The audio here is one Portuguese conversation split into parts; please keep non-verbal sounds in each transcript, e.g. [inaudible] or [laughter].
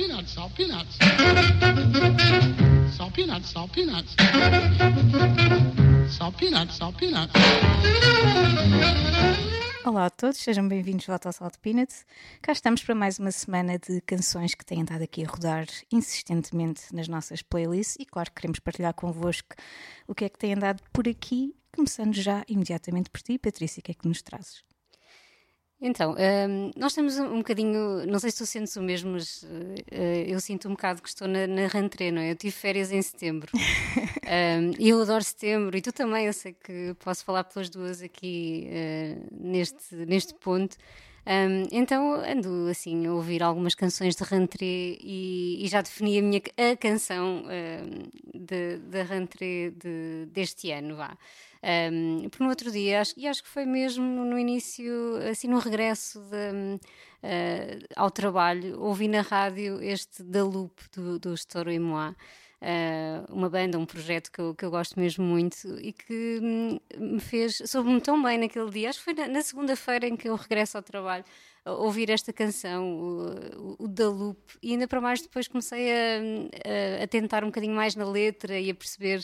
peanuts, salt peanuts. Salt peanuts, salt peanuts. Salt peanuts, salt peanuts. Olá a todos, sejam bem-vindos de volta ao Salt Peanuts. Cá estamos para mais uma semana de canções que têm estado aqui a rodar insistentemente nas nossas playlists e, claro, queremos partilhar convosco o que é que tem andado por aqui, começando já imediatamente por ti, Patrícia, o que é que nos trazes? Então, um, nós temos um, um bocadinho, não sei se tu sentes o mesmo, mas uh, eu sinto um bocado que estou na, na rentrée, não é? Eu tive férias em setembro [laughs] um, e eu adoro setembro e tu também, eu sei que posso falar pelas duas aqui uh, neste, neste ponto. Um, então ando assim a ouvir algumas canções de rentrée e, e já defini a minha a canção da rentrée de, deste ano, vá. Um, porque no outro dia, acho, e acho que foi mesmo no início, assim no regresso de, uh, ao trabalho, ouvi na rádio este da Loop do, do Estouro e Moá. Uh, uma banda, um projeto que eu, que eu gosto mesmo muito e que hum, me fez, soube-me tão bem naquele dia, acho que foi na, na segunda-feira em que eu regresso ao trabalho, ouvir esta canção, o, o, da Loop, e ainda para mais depois comecei a, a, a, tentar um bocadinho mais na letra e a perceber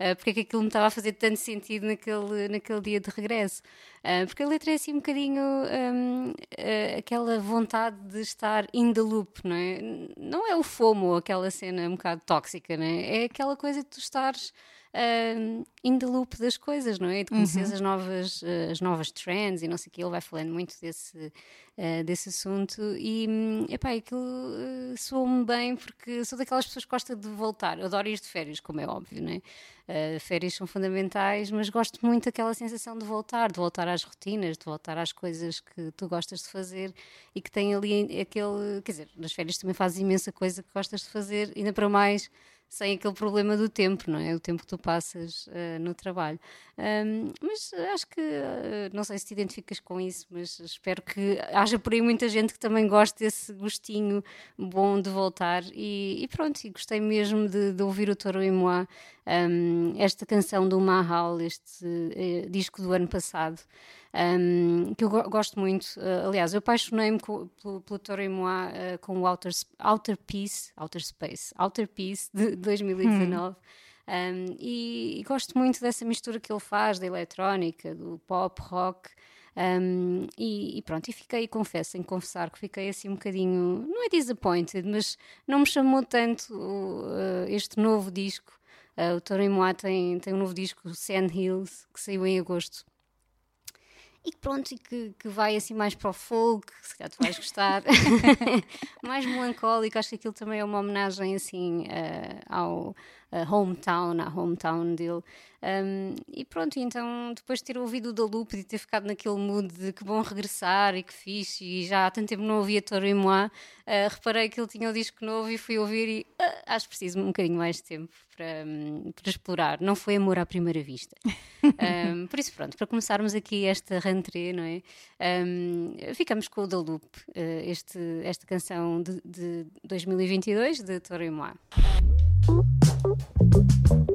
uh, porque é que aquilo me estava a fazer tanto sentido naquele, naquele dia de regresso. Uh, porque a letra é assim um bocadinho um, uh, ah, aquela vontade de estar in the loop, não é? Não é o FOMO, aquela cena um bocado tóxica, não é? É aquela coisa de tu estares uh, in the loop das coisas, não é? E de conhecer uhum. as, novas, uh, as novas trends e não sei o que. Ele vai falando muito desse, uh, desse assunto e, um, epá, aquilo uh, soou-me bem porque sou daquelas pessoas que gostam de voltar. Eu adoro ir de férias, como é óbvio, não é? Uh, férias são fundamentais, mas gosto muito daquela sensação de voltar, de voltar às rotinas, de voltar às coisas que tu gostas de fazer e que tem ali aquele. Quer dizer, nas férias também fazes imensa coisa que gostas de fazer, ainda para mais sem aquele problema do tempo, não é? O tempo que tu passas uh, no trabalho. Um, mas acho que, uh, não sei se te identificas com isso, mas espero que haja por aí muita gente que também goste desse gostinho bom de voltar. E, e pronto, e gostei mesmo de, de ouvir o Toro Moi, um, esta canção do Mahal, este uh, disco do ano passado um, que eu gosto muito. Uh, aliás, eu apaixonei-me pelo, pelo Torre Moi uh, com o Outer, Outer Peace, Outer Space, Outer Peace de 2019. Hum. Um, e, e, gosto muito dessa mistura que ele faz da eletrónica, do pop, rock. Um, e, e, pronto, e fiquei, confesso, em confessar que fiquei assim um bocadinho, não é disappointed, mas não me chamou tanto uh, este novo disco. Uh, o Toro Moa tem, tem um novo disco, Sand Hills, que saiu em agosto e que pronto, e que, que vai assim mais para o folk, se calhar tu vais gostar, [laughs] mais melancólico, acho que aquilo também é uma homenagem assim uh, ao uh, hometown, à hometown dele. Um, e pronto, então depois de ter ouvido o da Loop e ter ficado naquele mood de que bom regressar e que fixe, e já há tanto tempo não ouvia Toro e Moi, uh, reparei que ele tinha o disco novo e fui ouvir e uh, acho preciso um bocadinho mais de tempo para, um, para explorar. Não foi amor à primeira vista. [laughs] um, por isso, pronto, para começarmos aqui esta rentrée, não é? ficamos com o da Loop, uh, este, esta canção de, de 2022 de Toro e Moi. Singer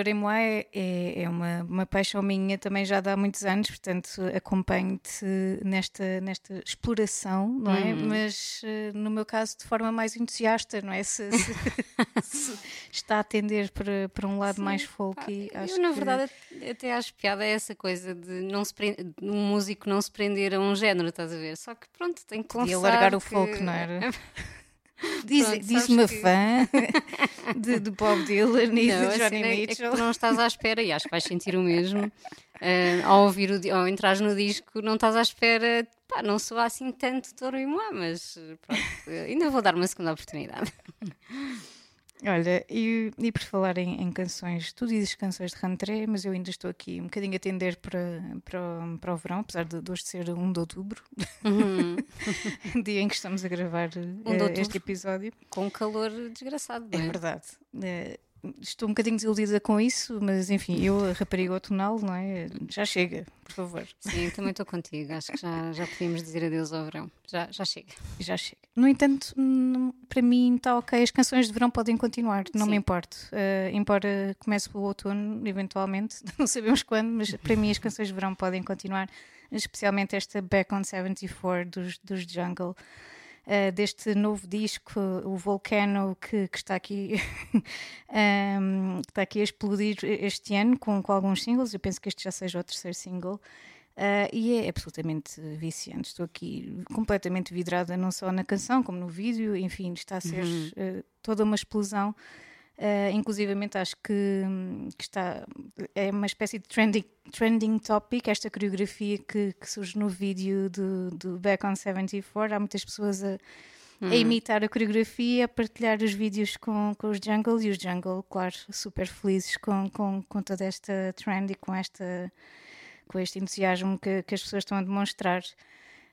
Torimoa é, é, é uma, uma paixão minha também já há muitos anos, portanto acompanho-te nesta, nesta exploração, não é? Uhum. Mas eh, no meu caso de forma mais entusiasta, não é? Se, se- [laughs] se está a tender para, para um lado mais folky, Pá, acho eu, na que- verdade, até acho piada essa coisa de não se de um músico não se prender a um género, estás a ver? Só que pronto, tem que Podia confessar largar o que- folk, não era? [laughs] Diz, Pronto, diz uma que- fã de, de Bob Dylan e Não, de Johnny é- é que Mitchell. tu não estás à espera e acho que vais sentir o mesmo. eh, ao ouvir o, ao entrar no disco, não estás à espera, pá, não sou assim tanto Toro e Moá, mas pronto, ainda vou dar uma segunda oportunidade. Olha, e, e por falar em, em canções, tu dizes canções de rentrée, mas eu ainda estou aqui um bocadinho a tender para, para, o- para o verão, apesar de, de hoje ser 1 de outubro, [laughs] dia em que estamos a gravar Um outubro. este episódio. Com calor desgraçado, É não é? verdade. Eh, estou um bocadinho desiludida com isso, mas enfim, eu, a rapariga outonal, não é? Já chega, por favor, Sim, também estou contigo. Acho que já, já podíamos dizer adeus ao verão. Já, já chega. já chega. No entanto, não- para mim está ok, as canções de verão podem continuar, não Sim. me importo. Eh, embora comece o outono, eventualmente, [laughs] não sabemos quando, mas para mim as canções de verão podem continuar, especialmente esta Back on 74 dos, dos Jungle. Eh, deste novo disco, o Volcano, que, que está aqui [laughs] ehm, que está aqui a explodir este ano com, com alguns singles. Eu penso que este já seja o terceiro single. Ah, e é absolutamente viciante. Estou aqui completamente vidrada, não só na canção, como no vídeo. Enfim, está a ser ah, toda uma explosão. Uh, inclusivamente acho que, que está é uma espécie de trending, trending topic esta coreografia que, que surge no vídeo do, do Back on 74 há muitas pessoas a, a imitar a coreografia, a partilhar os vídeos com, com os Jungle e os Jungle, claro, super felizes com, com, com toda esta trend e com, esta, com este entusiasmo que, que as pessoas estão a demonstrar.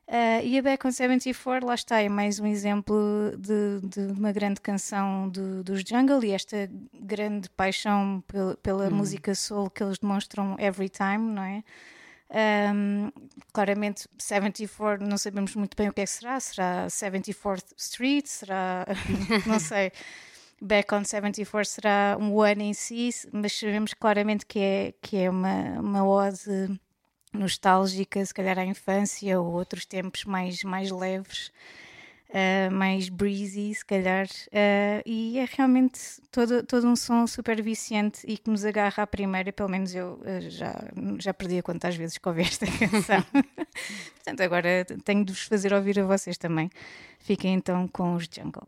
Uh, e a Back on 74, lá está, é mais um exemplo de, de uma grande canção do- dos Jungle e esta grande paixão pel- pela música soul que eles demonstram every time, não é? Um, claramente, 74, não sabemos muito bem o que é que será. Será 74th Street? Será. [laughs] não sei. Back on 74 será um ano em si, mas sabemos claramente que é, que é uma, uma ode nostálgica, se calhar à infância ou outros tempos mais, mais leves. Uh, mais breezy, se calhar, uh, e é realmente todo, todo um som super viciante e que nos agarra à primeira, pelo menos eu uh, já, já perdi a quantas vezes que ouvi esta [laughs] canção. Portanto, agora tenho de vos fazer ouvir a vocês também. Fiquem então com os Jungle.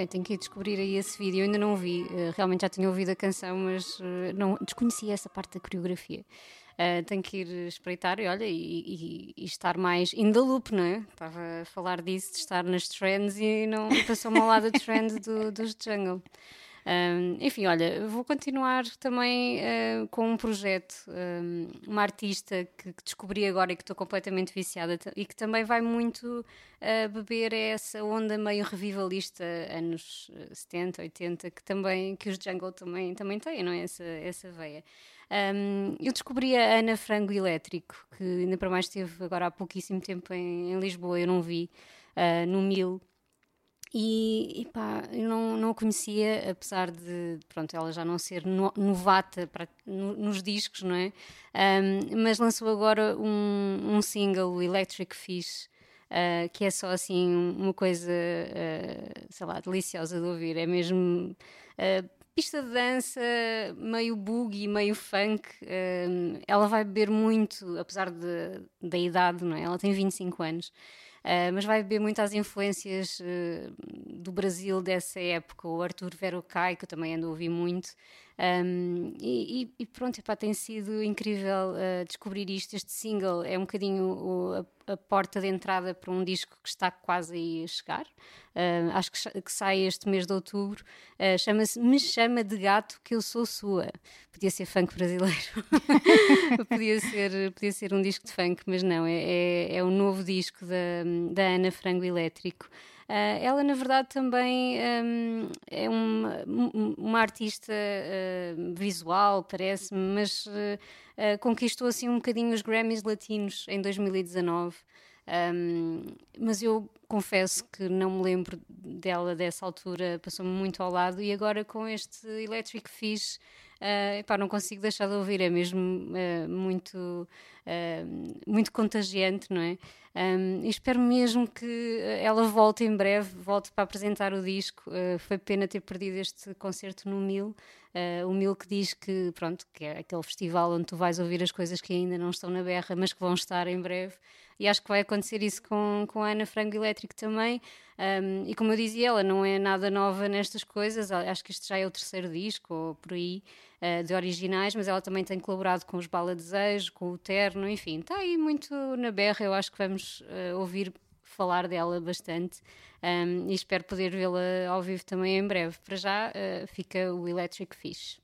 Bem, tenho que ir descobrir aí esse vídeo. Eu ainda não vi. Eh, realmente já tinha ouvido a canção, mas eh, não desconhecia essa parte da coreografia. Eh, tenho que ir espreitar e olha, e, e- e estar mais in the loop, não é? Estava a falar disso, de estar nas trends e não passou-me ao lado trend do, dos jungle. Um, enfim, olha, vou continuar também uh, com um projeto, um, uma artista que, que descobri agora e que estou completamente viciada e que também vai muito uh, beber essa onda meio revivalista anos uh, 70, 80, que também que os jungle também, também têm, não é? Essa, essa veia. Um, eu descobri a Ana Frango Elétrico, que ainda para mais esteve agora há pouquíssimo tempo em, em Lisboa, eu não vi, uh, no Mil. E, e pá, eu não, não a conhecia, apesar de pronto, ela já não ser no- novata para- no- nos discos, não é? Um, mas lançou agora um, um single, Electric Fish, uh, que é só assim uma coisa, uh, sei lá, deliciosa de ouvir. É mesmo uh, pista de dança, meio boogie, meio funk. Ela vai beber muito, apesar de, da idade, não é? Ela tem 25 anos. Uh, mas vai beber muitas influências uh, do Brasil dessa época, o Arthur Verocai, que eu também ando a ouvir muito. Um, e, e- pronto, epá, tem sido incrível uh, descobrir isto. Este single é um bocadinho o- a, a porta de entrada para um disco que está quase aí a chegar. Uh, acho que, que sai este mês de outubro. Uh, Chama-se Me Chama de Gato que Eu Sou Sua. Podia ser funk brasileiro. [laughs] podia, ser, podia ser um disco de funk, mas não, é, é, é o novo disco da, da Ana Frango Elétrico. Ah, ela, na verdade, também hum, é uma, um- uma artista ah, visual, parece-me, mas ah, ah, conquistou assim um bocadinho os Grammys latinos em 2019. Um, mas eu confesso que não me lembro dela dessa altura, passou-me muito ao lado. E agora com este Electric Fish, epá, não consigo deixar de ouvir, é mesmo ah, muito, ah, muito contagiante, não é? Um, espero mesmo que ela volte em breve, volte para apresentar o disco. Foi pena ter perdido este concerto no Mil. O Mil que diz que, pronto, que é aquele festival onde tu vais ouvir as coisas que ainda não estão na berra, mas que vão estar em breve. E acho que vai acontecer isso com, com a Ana Frango Elétrico também. Um, e como eu dizia, ela não é nada nova nestas coisas. Acho que este já é o terceiro disco, ou por aí, uh, de originais, mas ela também tem colaborado com os Bala Desejo, com o Terno, enfim, está aí muito na berra. Eu acho que vamos uh, ouvir falar dela bastante um, e espero poder vê-la ao vivo também em breve. Para já uh, fica o Electric Fish.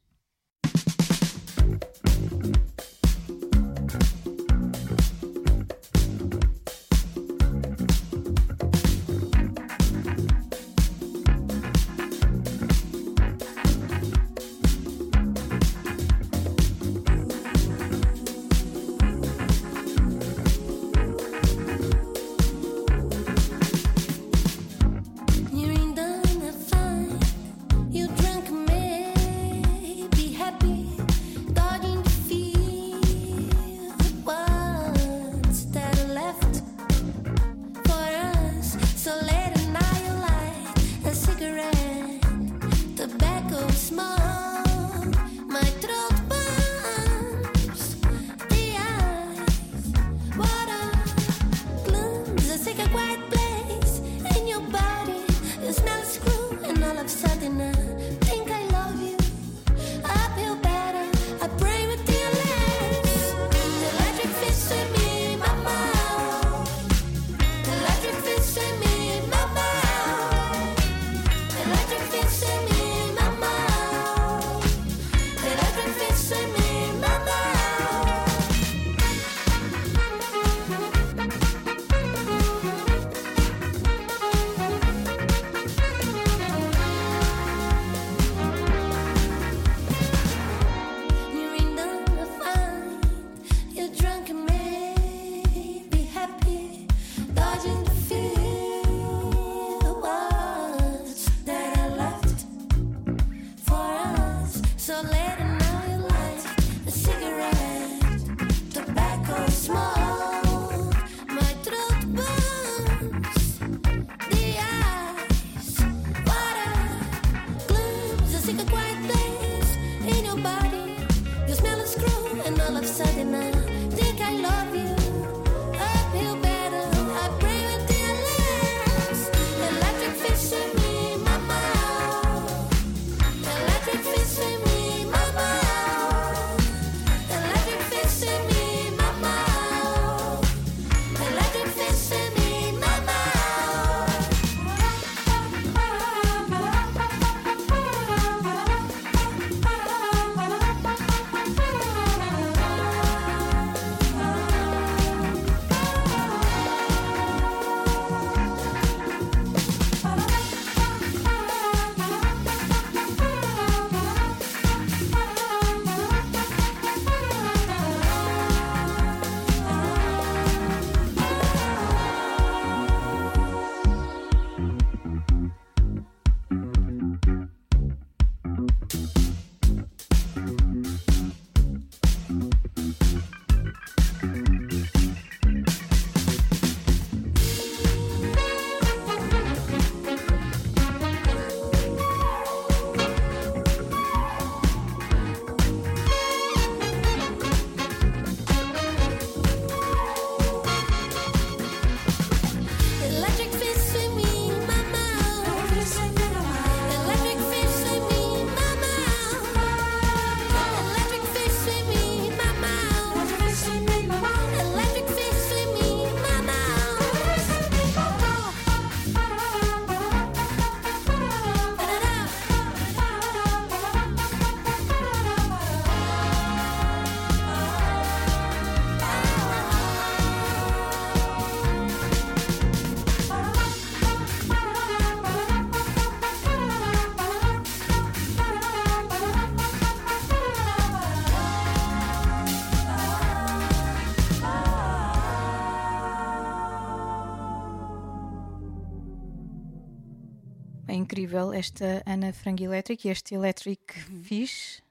Incrível esta Ana Frango Electric e este Electric Fish.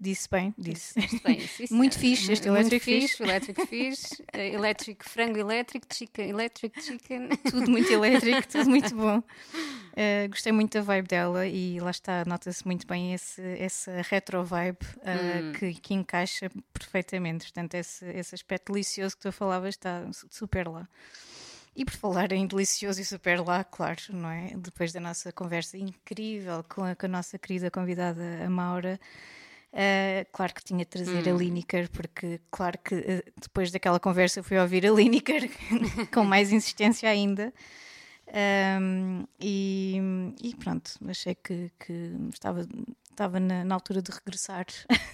Disse bem, disse. Bem, [laughs] Muito fixe este Muito Electric Fish. fixe, Electric [laughs] Fish, eh, Electric Frango Electric, Chicken Electric [laughs] Chicken. tudo muito elétrico, tudo muito bom. Uh, gostei muito da vibe dela e lá está, nota-se muito bem esse, essa retro vibe uh, que, que encaixa perfeitamente. Portanto, esse, esse aspecto delicioso que tu falavas está su- super lá. E por falar em delicioso e super lá, claro, não é? Depois da nossa conversa incrível com a, com a nossa querida convidada, a Maura. Uh, claro que tinha de trazer a Lineker, porque claro que uh, depois daquela conversa fui ouvir a Lineker [laughs] com mais insistência ainda. Um, e, e pronto, achei que, que estava, estava na, na altura de regressar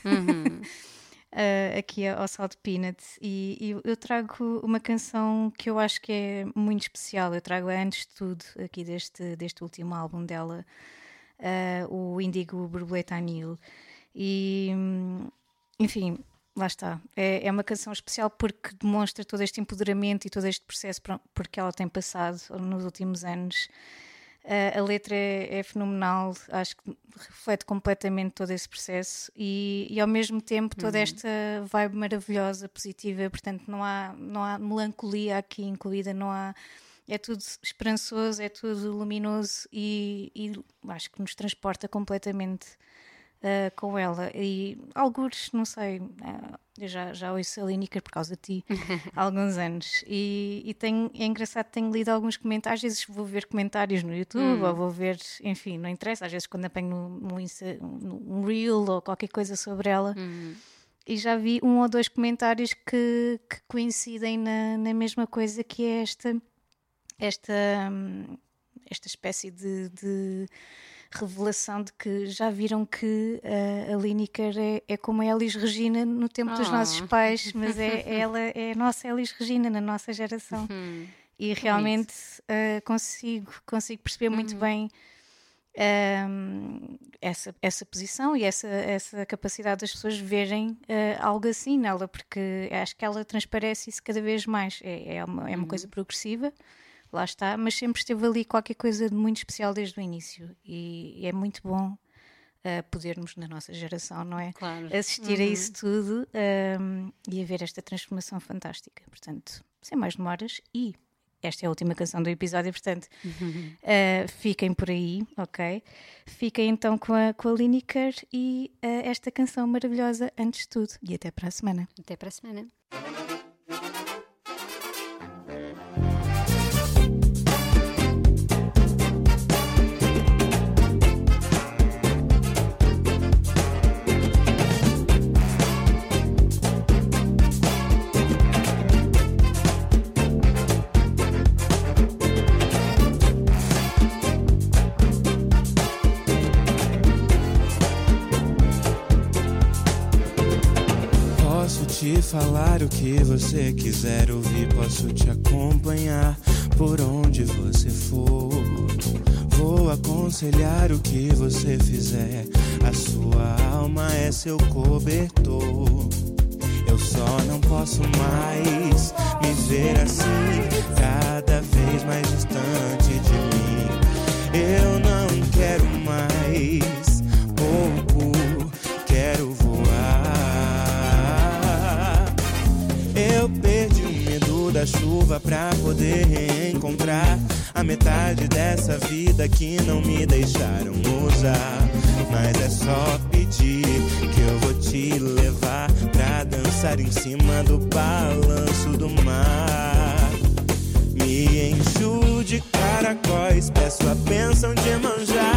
[laughs] uh, aqui ao Salt Peanut. E, e eu trago uma canção que eu acho que é muito especial. Eu trago a antes de tudo aqui deste, deste último álbum dela, uh, o Indigo Borboleta Anil. E enfim, lá está. É, é uma canção especial porque demonstra todo este empoderamento e todo este processo por, por que ela tem passado nos últimos anos. Uh, a letra é, é fenomenal, acho que reflete completamente todo esse processo e, e ao mesmo tempo toda esta vibe maravilhosa, positiva, portanto não há, não há melancolia aqui incluída, não há é tudo esperançoso, é tudo luminoso e, e acho que nos transporta completamente uh, com ela. E alguns, não sei, uh, eu já, já ouço a Lineker por causa de ti há [laughs] alguns anos. E, e tenho, é engraçado, tenho lido alguns comentários, às vezes vou ver comentários no YouTube ou vou ver, enfim, não interessa, às vezes quando apanho um um reel ou qualquer coisa sobre ela. E já vi um ou dois comentários que, que coincidem na, na mesma coisa que é esta, esta, hum, esta espécie de, de revelação de que já viram que uh, a Lineker é, é como a Elis Regina no tempo dos Oh. nossos pais, [laughs] mas é, ela é a nossa Elis Regina na nossa geração. E realmente uh, consigo, consigo perceber muito bem um, essa, essa posição e essa, essa capacidade das pessoas verem uh, algo assim nela, porque acho que ela transparece isso cada vez mais. É, é, uma, é uma coisa progressiva, lá está, mas sempre esteve ali qualquer coisa de muito especial desde o início e, é muito bom uh, podermos, na nossa geração, não é? Claro. Assistir a isso tudo um, e a ver esta transformação fantástica. Portanto, sem mais demoras e. Esta é a última canção do episódio, portanto, uh, fiquem por aí, ok? Fiquem então com a, com a Lineker e uh, esta canção maravilhosa antes de tudo. E até para a semana. Até para a semana. Te falar o que você quiser ouvir, posso te acompanhar por onde você for. Vou aconselhar o que você fizer, a sua alma é seu cobertor. Eu só não posso mais me ver assim, cada vez mais distante de mim. Eu não quero mais pouco, da chuva pra poder reencontrar a metade dessa vida que não me deixaram usar. Mas é só pedir que eu vou te levar pra dançar em cima do balanço do mar. Me encho de caracóis, peço a bênção de manjar.